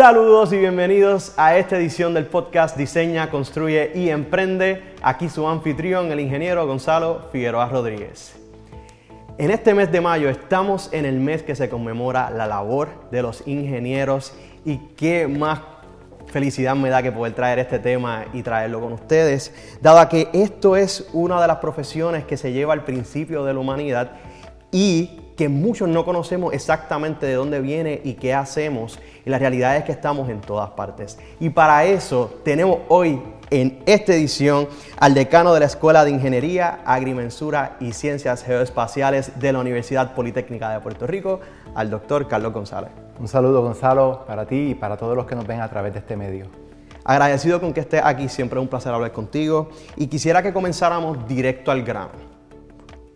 Saludos y bienvenidos a esta edición del podcast Diseña, Construye y Emprende. Aquí su anfitrión, el ingeniero Gonzalo Figueroa Rodríguez. En este mes de mayo estamos en el mes que se conmemora la labor de los ingenieros y qué más felicidad me da que poder traer este tema y traerlo con ustedes, dado que esto es una de las profesiones que se lleva al principio de la humanidad y que muchos no conocemos exactamente de dónde viene y qué hacemos. Y la realidad es que estamos en todas partes. Y para eso tenemos hoy en esta edición al decano de la Escuela de Ingeniería, Agrimensura y Ciencias Geoespaciales de la Universidad Politécnica de Puerto Rico, al doctor Carlos González. Un saludo Gonzalo para ti y para todos los que nos ven a través de este medio. Agradecido con que estés aquí, siempre es un placer hablar contigo y quisiera que comenzáramos directo al grano.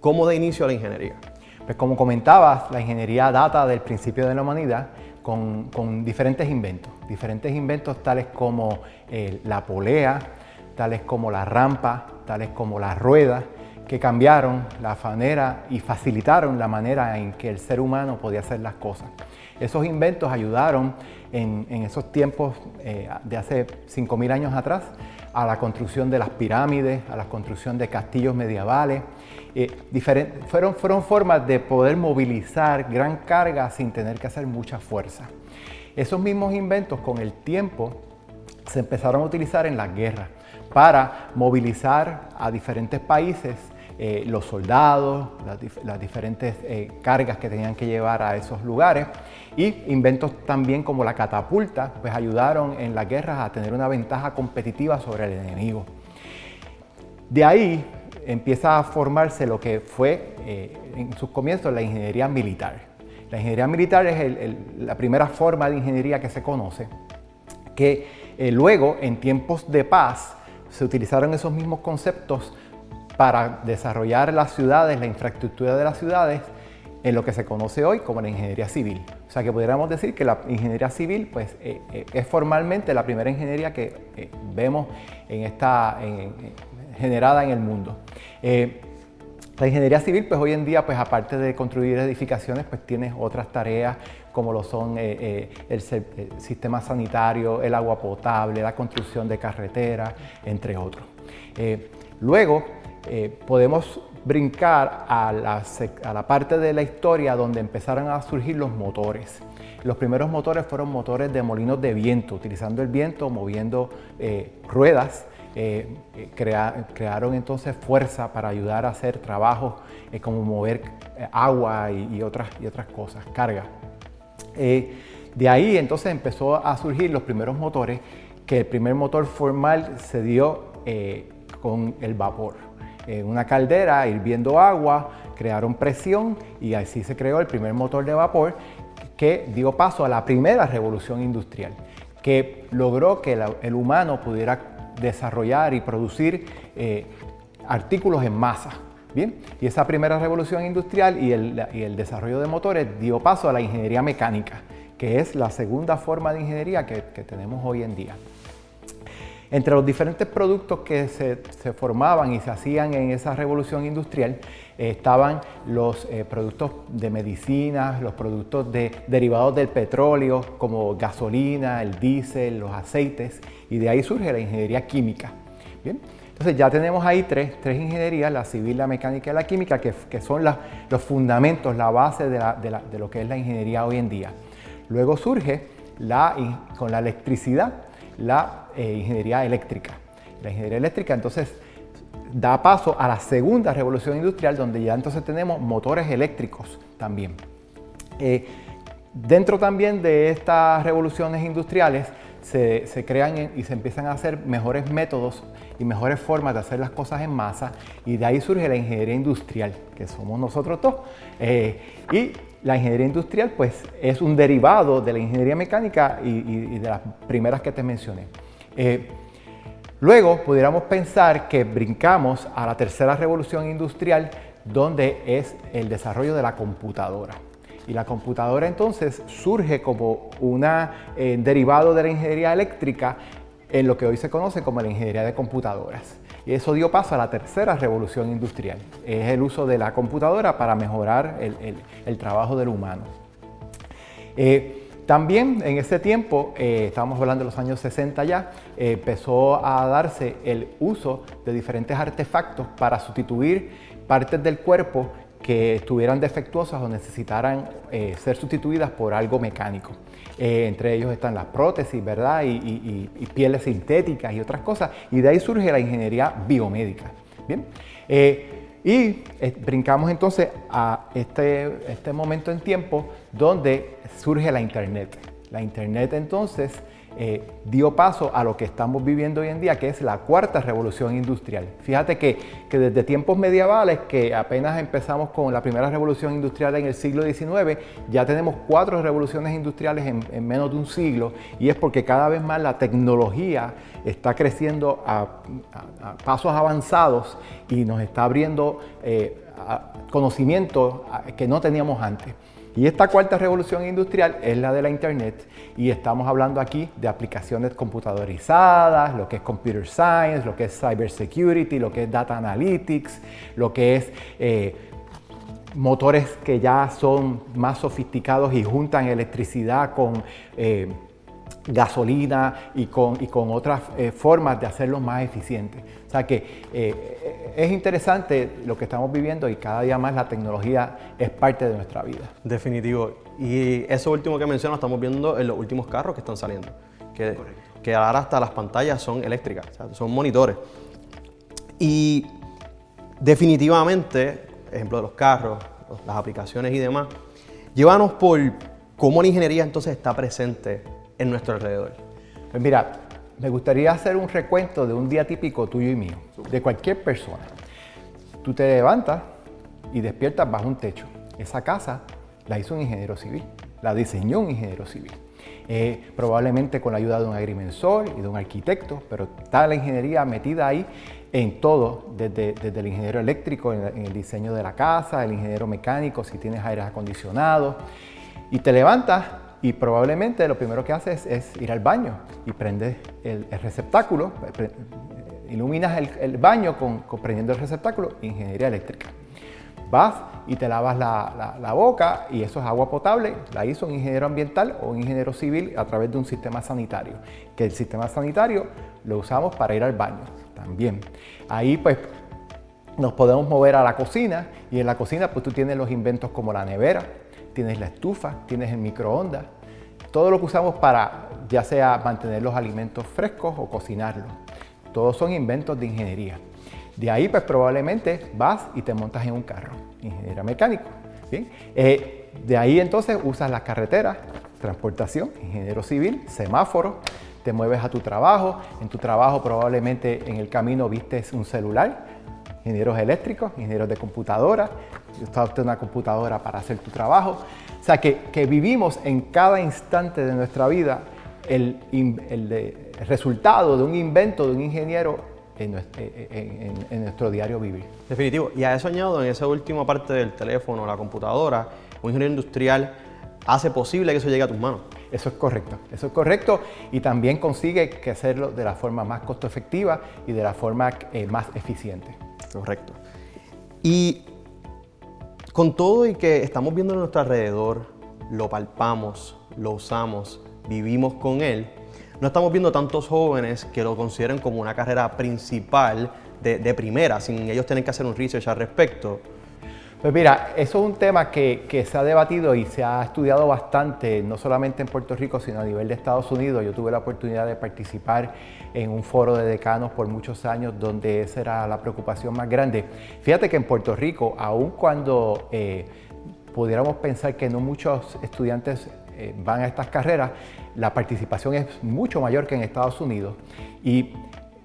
¿Cómo de inicio la ingeniería? Pues como comentabas, la ingeniería data del principio de la humanidad con, diferentes inventos. Diferentes inventos tales como eh, la polea, tales como la rampa, tales como la rueda, que cambiaron la manera y facilitaron la manera en que el ser humano podía hacer las cosas. Esos inventos ayudaron en, esos tiempos eh, de hace 5.000 años atrás a la construcción de las pirámides, a la construcción de castillos medievales. Eh, fueron, formas de poder movilizar gran carga sin tener que hacer mucha fuerza. Esos mismos inventos con el tiempo se empezaron a utilizar en las guerras para movilizar a diferentes países eh, los soldados, las, diferentes eh, cargas que tenían que llevar a esos lugares y inventos también como la catapulta, pues ayudaron en las guerras a tener una ventaja competitiva sobre el enemigo. De ahí empieza a formarse lo que fue eh, en sus comienzos la ingeniería militar. La ingeniería militar es la primera forma de ingeniería que se conoce, que luego en tiempos de paz se utilizaron esos mismos conceptos para desarrollar las ciudades, la infraestructura de las ciudades, en lo que se conoce hoy como la ingeniería civil. O sea que pudiéramos decir que la ingeniería civil pues, eh, eh, es formalmente la primera ingeniería que eh, vemos en esta, generada en el mundo. la ingeniería civil, pues hoy en día, pues aparte de construir edificaciones, pues tiene otras tareas como lo son el, sistema sanitario, el agua potable, la construcción de carreteras, entre otros. luego, podemos brincar a la, parte de la historia donde empezaron a surgir los motores. Los primeros motores fueron motores de molinos de viento, utilizando el viento, moviendo eh, ruedas. Eh, crearon entonces fuerza para ayudar a hacer trabajos como mover agua y, otras, y otras cosas, carga. de ahí entonces empezó a surgir los primeros motores, que el primer motor formal se dio con el vapor en una caldera hirviendo agua, crearon presión y así se creó el primer motor de vapor que dio paso a la primera revolución industrial, que logró que el humano pudiera desarrollar y producir eh, artículos en masa. Bien, y esa primera revolución industrial y el, desarrollo de motores dio paso a la ingeniería mecánica, que es la segunda forma de ingeniería que tenemos hoy en día. Entre los diferentes productos que se, formaban y se hacían en esa revolución industrial eh, estaban los eh, productos de medicina, los productos de, derivados del petróleo como gasolina, el diésel, los aceites y de ahí surge la ingeniería química. Bien, entonces ya tenemos ahí tres, tres ingenierías, la civil, la mecánica y la química, que, son los fundamentos, la base de, de, lo que es la ingeniería hoy en día. Luego surge la, con la electricidad la eh, ingeniería eléctrica. La ingeniería eléctrica entonces da paso a la segunda revolución industrial donde ya entonces tenemos motores eléctricos también. Eh, dentro también de estas revoluciones industriales se, crean y se empiezan a hacer mejores métodos y mejores formas de hacer las cosas en masa y de ahí surge la ingeniería industrial, que somos nosotros todos. Eh, y la ingeniería industrial pues es un derivado de la ingeniería mecánica y, de las primeras que te mencioné. Eh, luego pudiéramos pensar que brincamos a la tercera revolución industrial donde es el desarrollo de la computadora. Y la computadora entonces surge como un eh, derivado de la ingeniería eléctrica en lo que hoy se conoce como la ingeniería de computadoras. Y eso dio paso a la tercera revolución industrial. Es el uso de la computadora para mejorar el, trabajo del humano. Eh, También en ese tiempo, eh, estábamos hablando de los años 60 ya, eh, empezó a darse el uso de diferentes artefactos para sustituir partes del cuerpo que estuvieran defectuosas o necesitaran eh, ser sustituidas por algo mecánico. entre ellos están las prótesis, ¿verdad? Y, pieles sintéticas y otras cosas. Y de ahí surge la ingeniería biomédica. Bien. y brincamos entonces a este, este momento en tiempo donde surge la Internet. La Internet entonces eh, dio paso a lo que estamos viviendo hoy en día, que es la cuarta revolución industrial. Fíjate que, desde tiempos medievales, que apenas empezamos con la primera revolución industrial en el siglo XIX, ya tenemos cuatro revoluciones industriales en, menos de un siglo, y es porque cada vez más la tecnología está creciendo a, pasos avanzados y nos está abriendo eh, conocimientos que no teníamos antes. Y esta cuarta revolución industrial es la de la Internet y estamos hablando aquí de aplicaciones computadorizadas, lo que es computer science, lo que es cyber security, lo que es data analytics, lo que es eh, motores que ya son más sofisticados y juntan electricidad con... Eh, gasolina y con, y con otras eh, formas de hacerlos más eficientes. O sea que es interesante lo que estamos viviendo y cada día más la tecnología es parte de nuestra vida. Definitivo. Y eso último que menciono estamos viendo en los últimos carros que están saliendo. Que, que ahora hasta las pantallas son eléctricas, son monitores. Y definitivamente, ejemplo de los carros, las aplicaciones y demás, llévanos por cómo la ingeniería entonces está presente en nuestro alrededor? Pues mira, me gustaría hacer un recuento de un día típico tuyo y mío, de cualquier persona. Tú te levantas y despiertas bajo un techo. Esa casa la hizo un ingeniero civil, la diseñó un ingeniero civil. Eh, probablemente con la ayuda de un agrimensor y de un arquitecto, pero está la ingeniería metida ahí en todo, desde, el ingeniero eléctrico, en, en, el diseño de la casa, el ingeniero mecánico, si tienes aires acondicionados. Y te levantas y probablemente lo primero que haces es ir al baño y prendes el, receptáculo, iluminas el, baño con, prendiendo el receptáculo, ingeniería eléctrica. Vas y te lavas la, boca y eso es agua potable, la hizo un ingeniero ambiental o un ingeniero civil a través de un sistema sanitario, que el sistema sanitario lo usamos para ir al baño también. Ahí pues nos podemos mover a la cocina y en la cocina pues tú tienes los inventos como la nevera, tienes la estufa, tienes el microondas, todo lo que usamos para ya sea mantener los alimentos frescos o cocinarlos. Todos son inventos de ingeniería. De ahí pues probablemente vas y te montas en un carro, ingeniero mecánico. Eh, de ahí entonces usas las carreteras, transportación, ingeniero civil, semáforo, te mueves a tu trabajo, en tu trabajo probablemente en el camino vistes un celular, ingenieros eléctricos, ingenieros de computadora, usted una computadora para hacer tu trabajo. O sea, que, vivimos en cada instante de nuestra vida el, resultado de un invento de un ingeniero en nuestro, diario vivir. Definitivo. Y a eso añado, en esa última parte del teléfono, la computadora, un ingeniero industrial hace posible que eso llegue a tus manos. Eso es correcto, eso es correcto y también consigue que hacerlo de la forma más costo efectiva y de la forma eh, más eficiente. Correcto. Y con todo y que estamos viendo a nuestro alrededor, lo palpamos, lo usamos, vivimos con él, no estamos viendo tantos jóvenes que lo consideren como una carrera principal de, de primera, sin ellos tener que hacer un research al respecto. Pues mira, eso es un tema que, se ha debatido y se ha estudiado bastante, no solamente en Puerto Rico, sino a nivel de Estados Unidos. Yo tuve la oportunidad de participar en un foro de decanos por muchos años donde esa era la preocupación más grande. Fíjate que en Puerto Rico, aun cuando eh, pudiéramos pensar que no muchos estudiantes eh, van a estas carreras, la participación es mucho mayor que en Estados Unidos. Y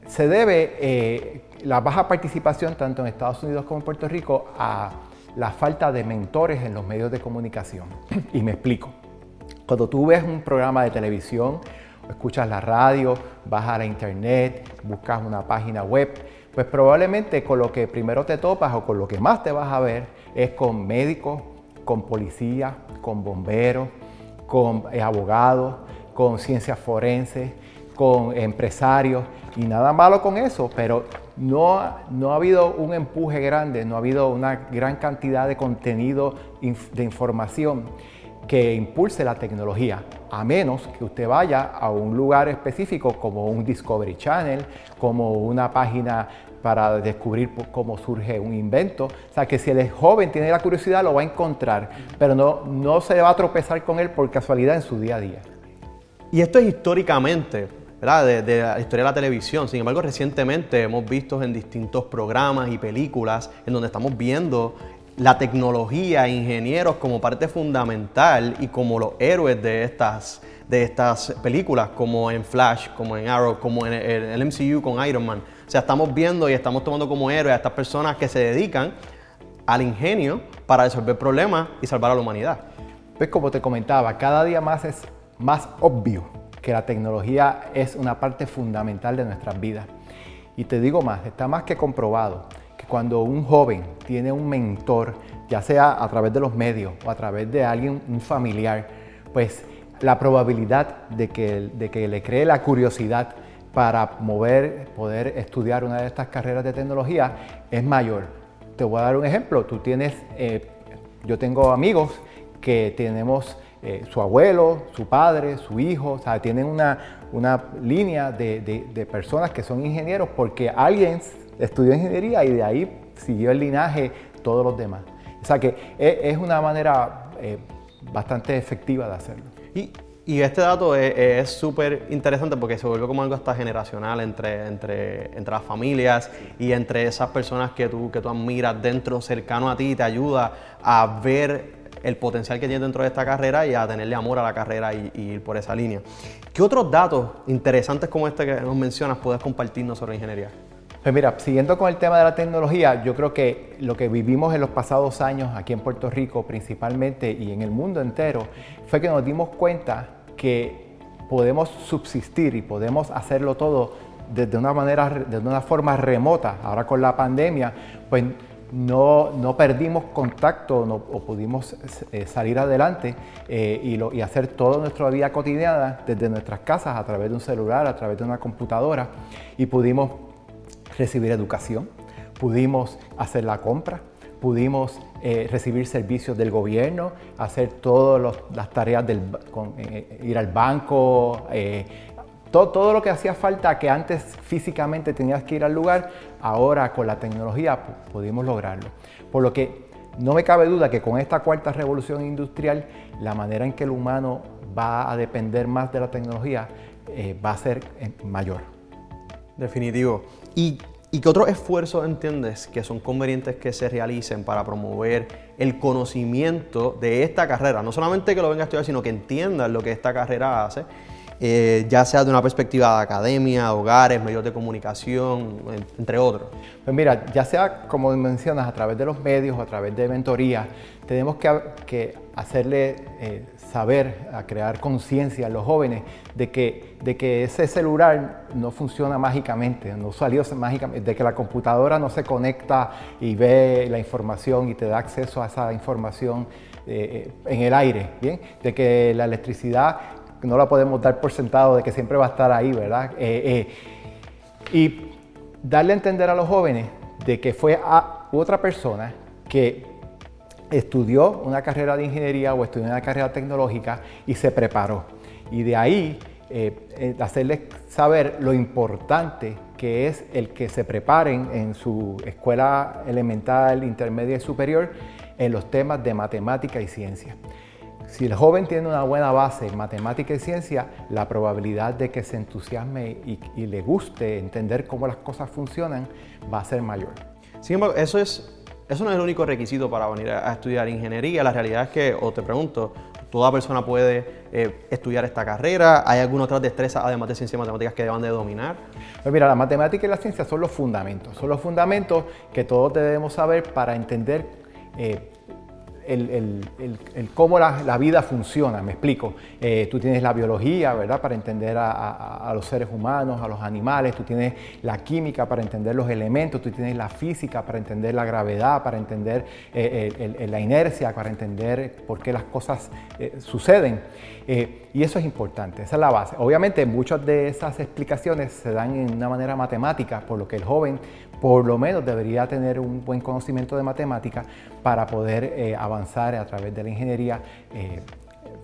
se debe eh, la baja participación tanto en Estados Unidos como en Puerto Rico a la falta de mentores en los medios de comunicación. Y me explico. Cuando tú ves un programa de televisión, escuchas la radio, vas a la internet, buscas una página web, pues probablemente con lo que primero te topas o con lo que más te vas a ver es con médicos, con policías, con bomberos, con abogados, con ciencias forenses, con empresarios y nada malo con eso, pero no, no ha habido un empuje grande, no ha habido una gran cantidad de contenido de información que impulse la tecnología, a menos que usted vaya a un lugar específico como un Discovery Channel, como una página para descubrir cómo surge un invento. O sea, que si el joven tiene la curiosidad, lo va a encontrar, pero no, no se va a tropezar con él por casualidad en su día a día. Y esto es históricamente, ¿verdad? De, de, la historia de la televisión. Sin embargo, recientemente hemos visto en distintos programas y películas en donde estamos viendo la tecnología, ingenieros como parte fundamental y como los héroes de estas, de estas películas, como en Flash, como en Arrow, como en el MCU con Iron Man. O sea, estamos viendo y estamos tomando como héroes a estas personas que se dedican al ingenio para resolver problemas y salvar a la humanidad. Pues como te comentaba, cada día más es más obvio que la tecnología es una parte fundamental de nuestras vidas. Y te digo más, está más que comprobado que cuando un joven tiene un mentor, ya sea a través de los medios o a través de alguien, un familiar, pues la probabilidad de que, de que le cree la curiosidad para mover, poder estudiar una de estas carreras de tecnología es mayor. Te voy a dar un ejemplo. Tú tienes, eh, yo tengo amigos que tenemos eh, su abuelo, su padre, su hijo, o sea, tienen una, una línea de, de, personas que son ingenieros porque alguien estudió ingeniería y de ahí siguió el linaje todos los demás. O sea que es, una manera eh, bastante efectiva de hacerlo. Y y este dato es súper interesante porque se vuelve como algo hasta generacional entre, entre, entre las familias y entre esas personas que tú, que tú admiras dentro, cercano a ti, te ayuda a ver el potencial que tiene dentro de esta carrera y a tenerle amor a la carrera y, y, ir por esa línea. ¿Qué otros datos interesantes como este que nos mencionas puedes compartirnos sobre ingeniería? Pues mira, siguiendo con el tema de la tecnología, yo creo que lo que vivimos en los pasados años aquí en Puerto Rico principalmente y en el mundo entero fue que nos dimos cuenta que podemos subsistir y podemos hacerlo todo desde una manera, de una forma remota. Ahora con la pandemia, pues no, no perdimos contacto o pudimos eh, salir adelante eh, y, hacer toda nuestra vida cotidiana desde nuestras casas a través de un celular, a través de una computadora y pudimos recibir educación, pudimos hacer la compra, pudimos eh, recibir servicios del gobierno, hacer todas las tareas del ir al banco, todo, todo, lo que hacía falta que antes físicamente tenías que ir al lugar, ahora con la tecnología pudimos lograrlo. Por lo que no me cabe duda que con esta cuarta revolución industrial, la manera en que el humano va a depender más de la tecnología va a ser mayor. Definitivo. Y ¿Y qué otros esfuerzos entiendes que son convenientes que se realicen para promover el conocimiento de esta carrera? No solamente que lo venga a estudiar, sino que entiendan lo que esta carrera hace, eh, ya sea de una perspectiva de academia, hogares, medios de comunicación, entre otros. Pues mira, ya sea como mencionas, a través de los medios o a través de mentorías, tenemos que, hacerle eh, saber, a crear conciencia a los jóvenes de que, ese celular no funciona mágicamente, no salió mágicamente, de que la computadora no se conecta y ve la información y te da acceso a esa información eh, en el aire. De que la electricidad no la podemos dar por sentado de que siempre va a estar ahí, ¿verdad? Eh, eh, y darle a entender a los jóvenes de que fue a otra persona que estudió una carrera de ingeniería o estudió una carrera tecnológica y se preparó. Y de ahí eh, hacerles saber lo importante que es el que se preparen en su escuela elemental, intermedia y superior en los temas de matemática y ciencia. Si el joven tiene una buena base en matemática y ciencia, la probabilidad de que se entusiasme y, y le guste entender cómo las cosas funcionan va a ser mayor. Sin embargo, eso es eso no es el único requisito para venir a, estudiar ingeniería. La realidad es que, o te pregunto, toda persona puede eh, estudiar esta carrera. ¿Hay alguna otra destreza, además de ciencias y matemáticas, que deban de dominar? Pues mira, la matemática y la ciencia son los fundamentos. Son los fundamentos que todos debemos saber para entender eh, el, cómo la, vida funciona, me explico. Eh, tú tienes la biología, ¿verdad? Para entender a, los seres humanos, a los animales, tú tienes la química para entender los elementos, tú tienes la física para entender la gravedad, para entender eh, la inercia, para entender por qué las cosas eh, suceden. y eso es importante, esa es la base. Obviamente muchas de esas explicaciones se dan en una manera matemática, por lo que el joven por lo menos debería tener un buen conocimiento de matemática para poder eh, avanzar a través de la ingeniería eh,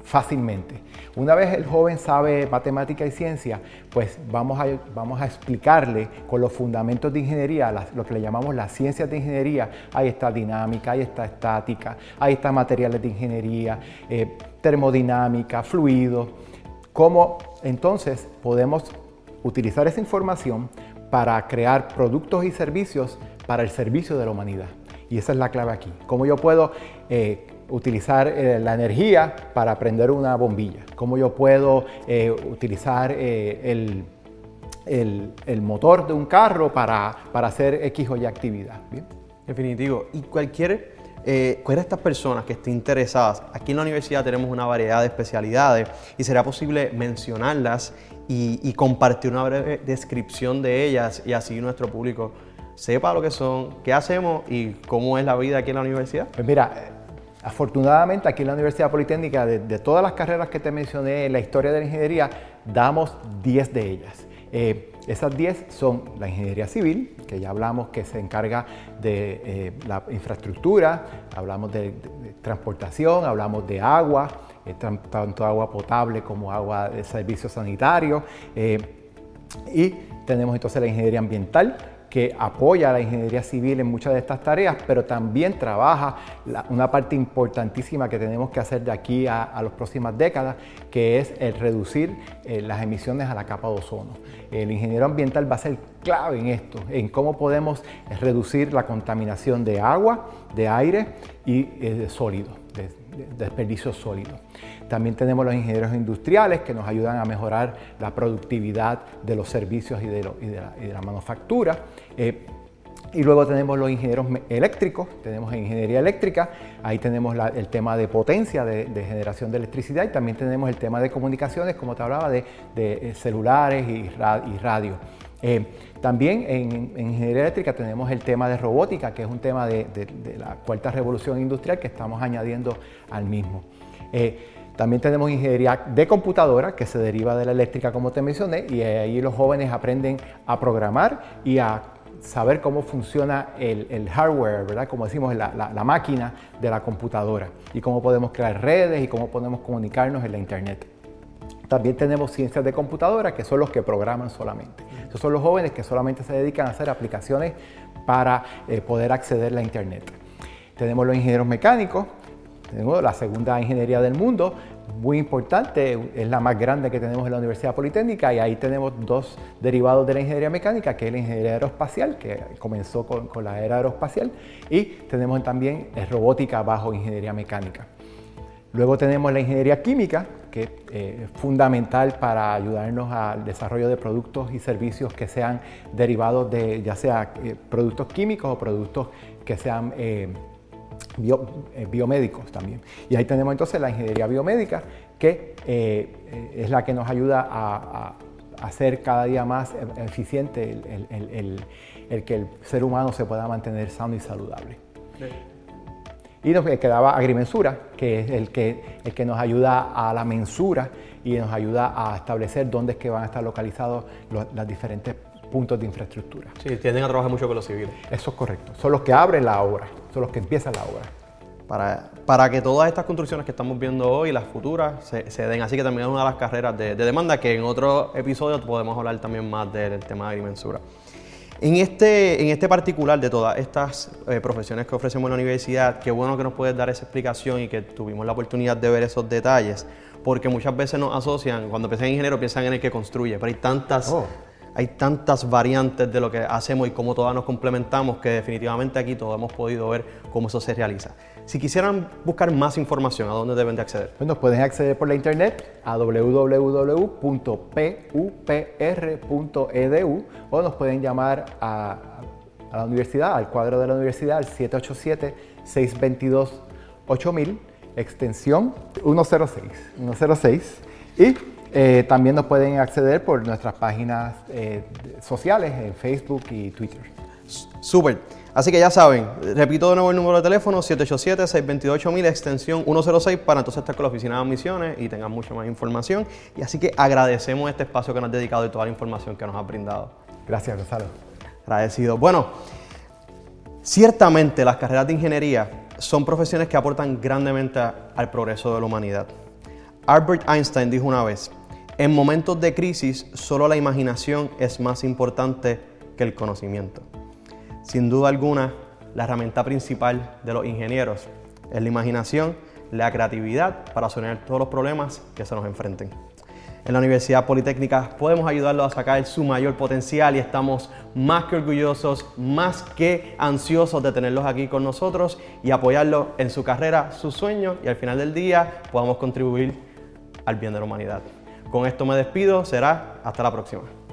fácilmente. Una vez el joven sabe matemática y ciencia, pues vamos a, vamos a explicarle con los fundamentos de ingeniería, lo que le llamamos las ciencias de ingeniería. Ahí está dinámica, ahí está estática, ahí está materiales de ingeniería, eh, termodinámica, fluidos. Cómo entonces podemos utilizar esa información para crear productos y servicios para el servicio de la humanidad. Y esa es la clave aquí. Cómo yo puedo eh, utilizar eh, la energía para prender una bombilla, cómo yo puedo eh, utilizar el, el, motor de un carro para, para, hacer X o Y actividad. ¿Bien? Definitivo. Y cualquier, eh, cualquiera de estas personas que estén interesadas, aquí en la universidad tenemos una variedad de especialidades y será posible mencionarlas y, compartir una breve descripción de ellas y así nuestro público sepa lo que son, qué hacemos y cómo es la vida aquí en la universidad? Pues mira, afortunadamente aquí en la Universidad Politécnica, de, todas las carreras que te mencioné en la historia de la ingeniería, damos 10 de ellas. Eh, esas 10 son la ingeniería civil, que ya hablamos que se encarga de eh, la infraestructura, hablamos de, transportación, hablamos de agua, tanto agua potable como agua de servicios sanitarios. y tenemos entonces la ingeniería ambiental, que apoya a la ingeniería civil en muchas de estas tareas, pero también trabaja una parte importantísima que tenemos que hacer de aquí a, las próximas décadas, que es el reducir eh, las emisiones a la capa de ozono. El ingeniero ambiental va a ser clave en esto, en cómo podemos reducir la contaminación de agua, de aire y eh, de sólidos, de, desperdicios sólidos. También tenemos los ingenieros industriales que nos ayudan a mejorar la productividad de los servicios y de, la, manufactura. Eh, y luego tenemos los ingenieros eléctricos, tenemos ingeniería eléctrica, ahí tenemos el tema de potencia de, generación de electricidad y también tenemos el tema de comunicaciones, como te hablaba, de, eh, celulares y, radio. Eh, también en, ingeniería eléctrica tenemos el tema de robótica, que es un tema de, la cuarta revolución industrial que estamos añadiendo al mismo. También tenemos ingeniería de computadora que se deriva de la eléctrica como te mencioné y ahí los jóvenes aprenden a programar y a saber cómo funciona el, hardware, ¿verdad? Como decimos, la, la, máquina de la computadora y cómo podemos crear redes y cómo podemos comunicarnos en la internet. También tenemos ciencias de computadora que son los que programan solamente. Esos son los jóvenes que solamente se dedican a hacer aplicaciones para eh, poder acceder a la internet. Tenemos los ingenieros mecánicos tenemos la segunda ingeniería del mundo, muy importante, es la más grande que tenemos en la Universidad Politécnica y ahí tenemos dos derivados de la ingeniería mecánica, que es la ingeniería aeroespacial, que comenzó con, la era aeroespacial, y tenemos también robótica bajo ingeniería mecánica. Luego tenemos la ingeniería química, que eh, es fundamental para ayudarnos al desarrollo de productos y servicios que sean derivados de ya sea eh, productos químicos o productos que sean eh, eh, biomédicos también. Y ahí tenemos entonces la ingeniería biomédica, que eh, es la que nos ayuda a, hacer cada día más eficiente el, que el ser humano se pueda mantener sano y saludable. Y nos quedaba agrimensura, que es el que, el que nos ayuda a la mensura y nos ayuda a establecer dónde es que van a estar localizados las diferentes puntos de infraestructura. Sí, tienden a trabajar mucho con los civiles. Eso es correcto. Son los que abren la obra, son los que empiezan la obra. Para, para que todas estas construcciones que estamos viendo hoy, las futuras, se, den. Así que también es una de las carreras de, demanda que en otro episodio podemos hablar también más del tema de agrimensura. En este, en este particular de todas estas eh, profesiones que ofrecemos en la universidad, qué bueno que nos puedes dar esa explicación y que tuvimos la oportunidad de ver esos detalles, porque muchas veces nos asocian, cuando piensan en ingeniero, piensan en el que construye, pero hay tantas oh hay tantas variantes de lo que hacemos y cómo todas nos complementamos que definitivamente aquí todos hemos podido ver cómo eso se realiza. Si quisieran buscar más información, ¿a dónde deben de acceder? Pues nos pueden acceder por la internet a www.pupr.edu o nos pueden llamar a, a, la universidad, al cuadro de la universidad, al 787-622-8000, extensión 106. 106 y eh, también nos pueden acceder por nuestras páginas eh, sociales en Facebook y Twitter. Súper. Así que ya saben, repito de nuevo el número de teléfono 787-628-1000, extensión 106, para entonces estar con la oficina de admisiones y tengan mucha más información. Y así que agradecemos este espacio que nos has dedicado y toda la información que nos has brindado. Gracias, Gonzalo. Agradecido. Bueno, ciertamente las carreras de ingeniería son profesiones que aportan grandemente al progreso de la humanidad Albert Einstein dijo una vez, en momentos de crisis solo la imaginación es más importante que el conocimiento. Sin duda alguna, la herramienta principal de los ingenieros es la imaginación, la creatividad para solucionar todos los problemas que se nos enfrenten. En la Universidad Politécnica podemos ayudarlos a sacar su mayor potencial y estamos más que orgullosos, más que ansiosos de tenerlos aquí con nosotros y apoyarlos en su carrera, sus sueños y al final del día podamos contribuir al bien de la humanidad. Con esto me despido, será hasta la próxima.